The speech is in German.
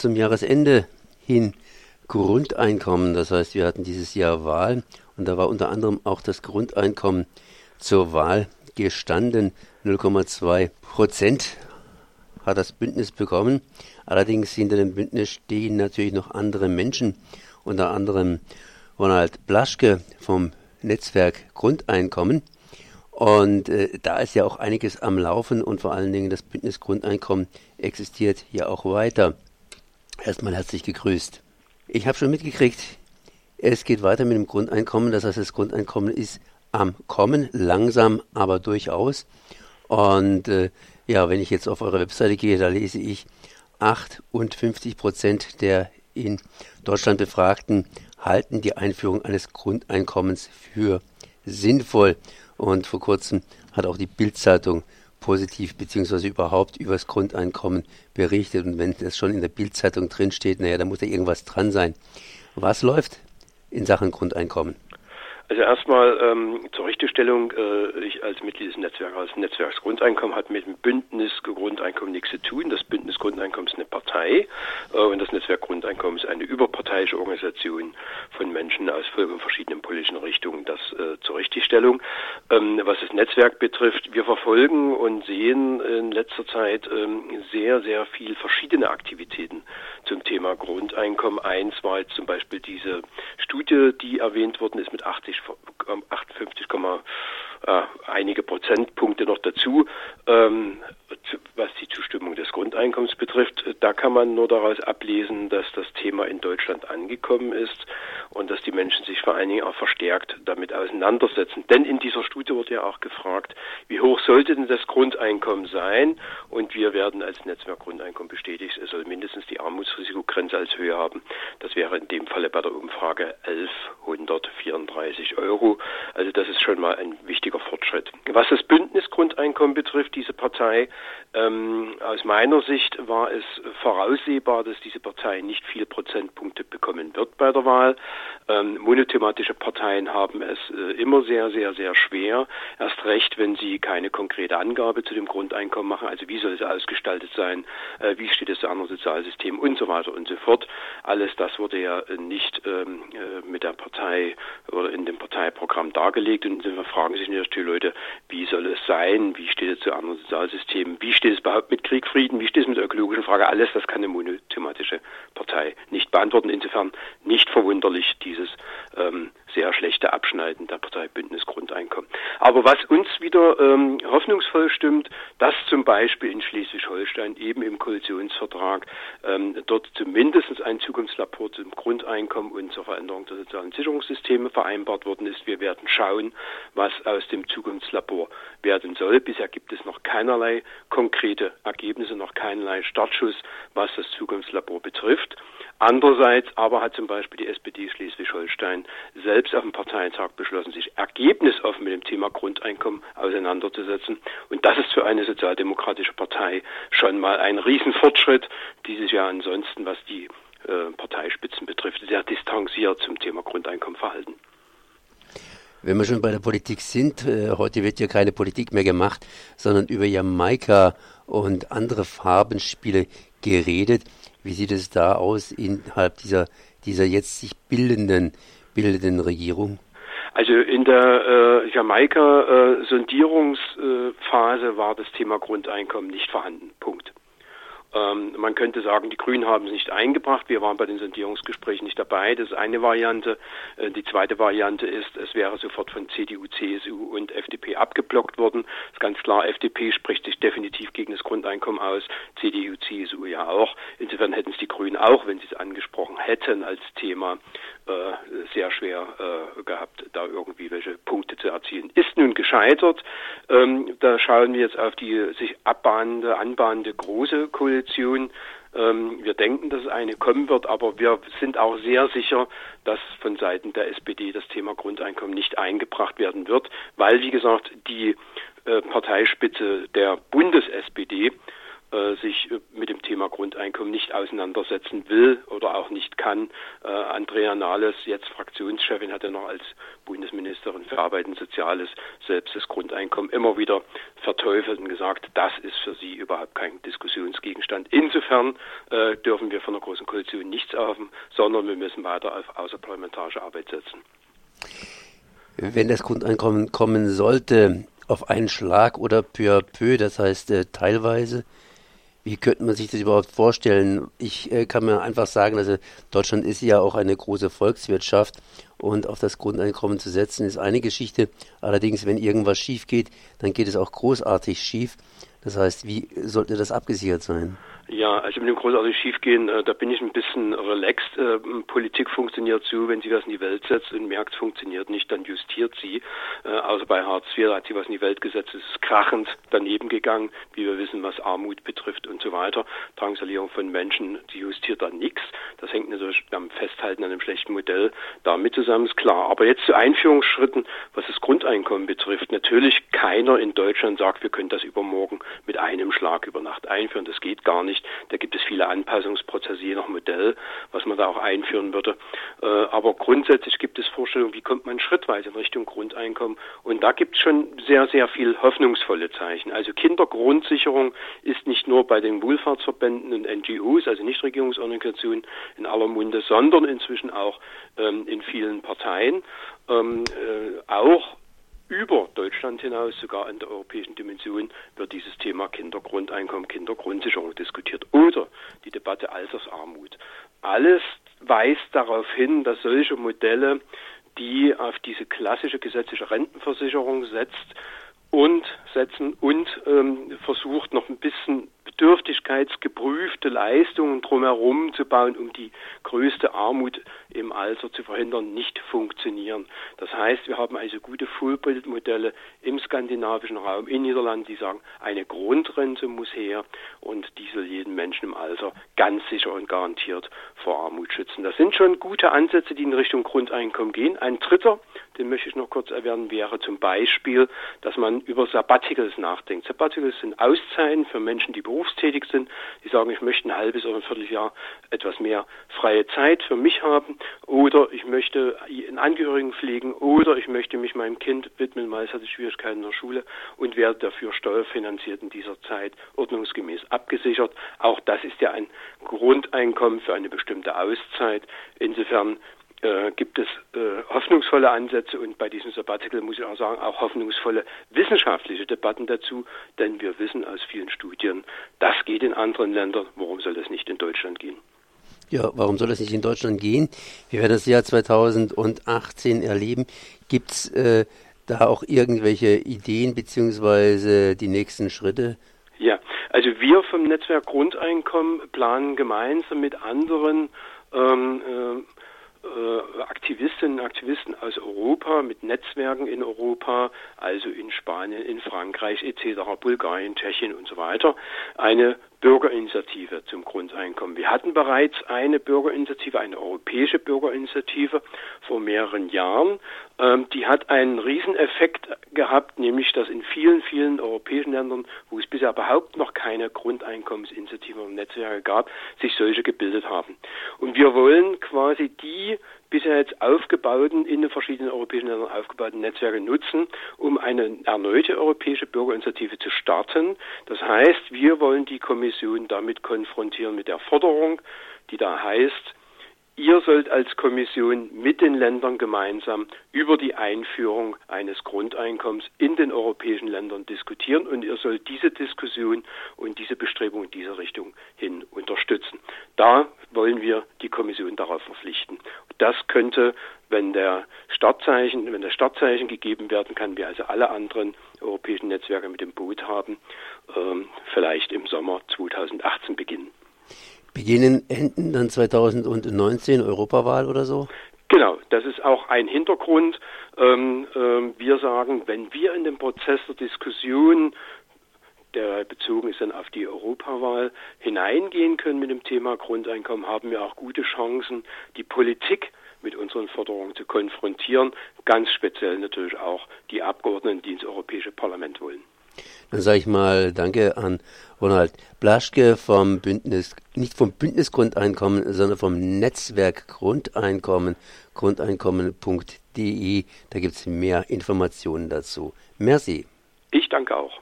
zum Jahresende hin Grundeinkommen. Das heißt, wir hatten dieses Jahr Wahl und da war unter anderem auch das Grundeinkommen zur Wahl gestanden. 0,2 Prozent hat das Bündnis bekommen. Allerdings hinter dem Bündnis stehen natürlich noch andere Menschen, unter anderem Ronald Blaschke vom Netzwerk Grundeinkommen. Und äh, da ist ja auch einiges am Laufen und vor allen Dingen das Bündnis Grundeinkommen existiert ja auch weiter. Erstmal herzlich gegrüßt. Ich habe schon mitgekriegt, es geht weiter mit dem Grundeinkommen. Das heißt, das Grundeinkommen ist am Kommen, langsam, aber durchaus. Und äh, ja, wenn ich jetzt auf eure Webseite gehe, da lese ich, 58 Prozent der in Deutschland Befragten halten die Einführung eines Grundeinkommens für sinnvoll. Und vor kurzem hat auch die Bildzeitung positiv beziehungsweise überhaupt über das Grundeinkommen berichtet. Und wenn das schon in der Bildzeitung drinsteht, naja, da muss da irgendwas dran sein. Was läuft in Sachen Grundeinkommen? Also erstmal ähm, zur Richtigstellung, äh, ich als Mitglied des Netzwerks, als Netzwerksgrundeinkommen hat mit dem Bündnis Grundeinkommen nichts zu tun. Das Bündnis Grundeinkommen ist eine Partei äh, und das Netzwerk Grundeinkommen ist eine überparteiische Organisation von Menschen aus verschiedenen politischen Richtungen. Das äh, zur Richtigstellung. Ähm, was das Netzwerk betrifft, wir verfolgen und sehen in letzter Zeit ähm, sehr, sehr viel verschiedene Aktivitäten zum Thema Grundeinkommen. Eins war jetzt zum Beispiel diese Studie, die erwähnt worden ist mit 80 58, äh, einige Prozentpunkte noch dazu, ähm, was die Zustimmung des Grundeinkommens betrifft. Da kann man nur daraus ablesen, dass das Thema in Deutschland angekommen ist und dass die Menschen sich vor allen Dingen auch verstärkt damit auseinandersetzen. Denn in dieser Studie wurde ja auch gefragt, wie hoch sollte denn das Grundeinkommen sein? Und wir werden als Netzwerk Grundeinkommen bestätigt, es soll mindestens die Armutsrisikogrenze als Höhe haben. Das wäre in dem Falle bei der Umfrage 1134 Euro. Also das ist schon mal ein wichtiger Fortschritt. Was das Bündnisgrundeinkommen betrifft, diese Partei, ähm, aus meiner Sicht war es voraussehbar, dass diese Partei nicht viele Prozentpunkte bekommen wird bei der Wahl. Ähm, monothematische Parteien haben es äh, immer sehr, sehr, sehr schwer. Erst recht, wenn sie keine konkrete Angabe zu dem Grundeinkommen machen. Also wie soll es ausgestaltet sein? Äh, wie steht es zu anderen Sozialsystemen und so weiter und so fort. Alles das wurde ja nicht ähm, äh, mit der Partei oder in dem Parteiprogramm dargelegt. Und insofern fragen sich natürlich die Leute, wie soll es sein? Wie steht es zu anderen Sozialsystemen? Wie steht es überhaupt mit Krieg, Frieden? Wie steht es mit der ökologischen Frage? Alles das kann eine monothematische Partei nicht beantworten. Insofern nicht verwunderlich dieses ähm, sehr schlechte Abschneiden der Partei Bündnis Grundeinkommen. Aber was uns wieder ähm, hoffnungsvoll stimmt, dass zum Beispiel in Schleswig-Holstein eben im Koalitionsvertrag ähm, dort zumindest ein Zukunftslabor zum Grundeinkommen und zur Veränderung der sozialen Sicherungssysteme vereinbart worden ist. Wir werden schauen, was aus dem Zukunftslabor werden soll. Bisher gibt es noch keinerlei konkrete Ergebnisse, noch keinerlei Startschuss, was das Zukunftslabor betrifft. Andererseits aber hat zum Beispiel die SPD Schleswig-Holstein selbst auf dem Parteitag beschlossen, sich ergebnisoffen mit dem Thema Grundeinkommen auseinanderzusetzen. Und das ist für eine sozialdemokratische Partei schon mal ein Riesenfortschritt, die sich ja ansonsten, was die äh, Parteispitzen betrifft, sehr distanziert zum Thema Grundeinkommen verhalten. Wenn wir schon bei der Politik sind, äh, heute wird ja keine Politik mehr gemacht, sondern über Jamaika und andere Farbenspiele geredet. Wie sieht es da aus innerhalb dieser, dieser jetzt sich bildenden, bildenden Regierung? Also in der äh, Jamaika-Sondierungsphase äh, war das Thema Grundeinkommen nicht vorhanden. Punkt. Ähm, man könnte sagen, die Grünen haben es nicht eingebracht. Wir waren bei den Sondierungsgesprächen nicht dabei. Das ist eine Variante. Äh, die zweite Variante ist, es wäre sofort von CDU, CSU und FDP abgeblockt worden. Ist ganz klar, FDP spricht sich definitiv gegen das Grundeinkommen aus, CDU, CSU ja auch. Insofern hätten es die Grünen auch, wenn sie es angesprochen hätten als Thema, äh, sehr schwer äh, gehabt, da irgendwie welche Punkte zu erzielen. Ist nun gescheitert. Ähm, da schauen wir jetzt auf die sich abbahnende, anbahnende große Koalition. Ähm, wir denken, dass es eine kommen wird, aber wir sind auch sehr sicher, dass von Seiten der SPD das Thema Grundeinkommen nicht eingebracht werden wird, weil, wie gesagt, die äh, Parteispitze der Bundes-SPD sich äh, mit dem Thema Grundeinkommen nicht auseinandersetzen will oder auch nicht kann. Äh, Andrea Nahles, jetzt Fraktionschefin, hat ja noch als Bundesministerin für Arbeit und Soziales selbst das Grundeinkommen immer wieder verteufelt und gesagt, das ist für sie überhaupt kein Diskussionsgegenstand. Insofern äh, dürfen wir von der Großen Koalition nichts haben, sondern wir müssen weiter auf außerparlamentarische Arbeit setzen. Wenn das Grundeinkommen kommen sollte, auf einen Schlag oder peu à peu, das heißt äh, teilweise, wie könnte man sich das überhaupt vorstellen? Ich äh, kann mir einfach sagen, also Deutschland ist ja auch eine große Volkswirtschaft und auf das Grundeinkommen zu setzen ist eine Geschichte. Allerdings, wenn irgendwas schief geht, dann geht es auch großartig schief. Das heißt, wie sollte das abgesichert sein? Ja, also mit dem großartig schiefgehen, äh, da bin ich ein bisschen relaxed. Äh, Politik funktioniert so, wenn sie was in die Welt setzt und merkt, funktioniert nicht, dann justiert sie. Äh, außer bei Hartz IV, da hat sie was in die Welt gesetzt, es ist krachend daneben gegangen, wie wir wissen, was Armut betrifft und so weiter. Drangsalierung von Menschen, die justiert dann nichts. Das hängt natürlich beim Festhalten an einem schlechten Modell damit zusammen, ist klar. Aber jetzt zu Einführungsschritten, was das Grundeinkommen betrifft. Natürlich keiner in Deutschland sagt, wir können das übermorgen mit einem Schlag über Nacht einführen. Das geht gar nicht. Da gibt es viele Anpassungsprozesse je nach Modell, was man da auch einführen würde. Äh, aber grundsätzlich gibt es Vorstellungen, wie kommt man schrittweise in Richtung Grundeinkommen. Und da gibt es schon sehr, sehr viel hoffnungsvolle Zeichen. Also Kindergrundsicherung ist nicht nur bei den Wohlfahrtsverbänden und NGOs, also Nichtregierungsorganisationen in aller Munde, sondern inzwischen auch ähm, in vielen Parteien. Ähm, äh, auch über Deutschland hinaus, sogar in der europäischen Dimension, wird dieses Thema Kindergrundeinkommen, Kindergrundsicherung diskutiert oder die Debatte Altersarmut. Alles weist darauf hin, dass solche Modelle, die auf diese klassische gesetzliche Rentenversicherung setzt und setzen und ähm, versucht noch ein bisschen bedürftigkeitsgeprüfte Leistungen drumherum zu bauen, um die größte Armut im Alter zu verhindern, nicht funktionieren. Das heißt, wir haben also gute Fullbild-Modelle im skandinavischen Raum, in Niederlanden, die sagen, eine Grundrente muss her und die soll jeden Menschen im Alter ganz sicher und garantiert vor Armut schützen. Das sind schon gute Ansätze, die in Richtung Grundeinkommen gehen. Ein dritter, den möchte ich noch kurz erwähnen, wäre zum Beispiel, dass man über Sabbaticals nachdenkt. Sabbaticals sind Auszeiten für Menschen, die berufs berufstätig sind, die sagen, ich möchte ein halbes oder ein Vierteljahr etwas mehr freie Zeit für mich haben oder ich möchte einen Angehörigen pflegen oder ich möchte mich meinem Kind widmen, weil es hatte Schwierigkeiten in der Schule und werde dafür steuerfinanziert in dieser Zeit ordnungsgemäß abgesichert. Auch das ist ja ein Grundeinkommen für eine bestimmte Auszeit. Insofern äh, gibt es hoffnungsvolle Ansätze und bei diesem Sabbatical muss ich auch sagen, auch hoffnungsvolle wissenschaftliche Debatten dazu, denn wir wissen aus vielen Studien, das geht in anderen Ländern, warum soll das nicht in Deutschland gehen? Ja, warum soll das nicht in Deutschland gehen? Wir werden das Jahr 2018 erleben. Gibt es äh, da auch irgendwelche Ideen beziehungsweise die nächsten Schritte? Ja, also wir vom Netzwerk Grundeinkommen planen gemeinsam mit anderen ähm, äh, äh, Aktivistinnen und Aktivisten aus Europa mit Netzwerken in Europa, also in Spanien, in Frankreich etc., Bulgarien, Tschechien und so weiter, eine Bürgerinitiative zum Grundeinkommen. Wir hatten bereits eine Bürgerinitiative, eine europäische Bürgerinitiative vor mehreren Jahren. Ähm, die hat einen Rieseneffekt gehabt, nämlich dass in vielen, vielen europäischen Ländern, wo es bisher überhaupt noch keine Grundeinkommensinitiative und Netzwerke gab, sich solche gebildet haben. Und wir wollen quasi die bisher jetzt aufgebauten, in den verschiedenen europäischen Ländern aufgebauten Netzwerke nutzen, um eine erneute europäische Bürgerinitiative zu starten. Das heißt, wir wollen die Kommission damit konfrontieren mit der Forderung, die da heißt, Ihr sollt als Kommission mit den Ländern gemeinsam über die Einführung eines Grundeinkommens in den europäischen Ländern diskutieren und ihr sollt diese Diskussion und diese Bestrebung in diese Richtung hin unterstützen. Da wollen wir die Kommission darauf verpflichten. Das könnte, wenn der Startzeichen, wenn das Startzeichen gegeben werden kann, wir also alle anderen europäischen Netzwerke mit dem Boot haben, ähm, vielleicht im Sommer 2018 beginnen. Beginnen enden dann 2019 Europawahl oder so? Genau, das ist auch ein Hintergrund. Ähm, ähm, wir sagen, wenn wir in den Prozess der Diskussion, der bezogen ist dann auf die Europawahl, hineingehen können mit dem Thema Grundeinkommen, haben wir auch gute Chancen, die Politik mit unseren Forderungen zu konfrontieren, ganz speziell natürlich auch die Abgeordneten, die ins Europäische Parlament wollen. Dann sage ich mal Danke an Ronald Blaschke vom Bündnis, nicht vom Bündnis Grundeinkommen, sondern vom Netzwerk Grundeinkommen, grundeinkommen.de. Da gibt es mehr Informationen dazu. Merci. Ich danke auch.